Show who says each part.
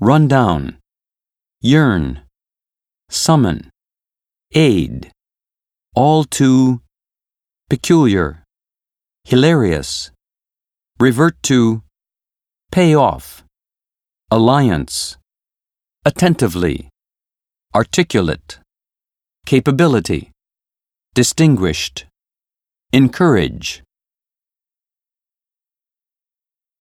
Speaker 1: run down, yearn, summon, aid, all too, peculiar, hilarious, revert to, pay off, alliance, attentively, articulate, capability, distinguished, encourage.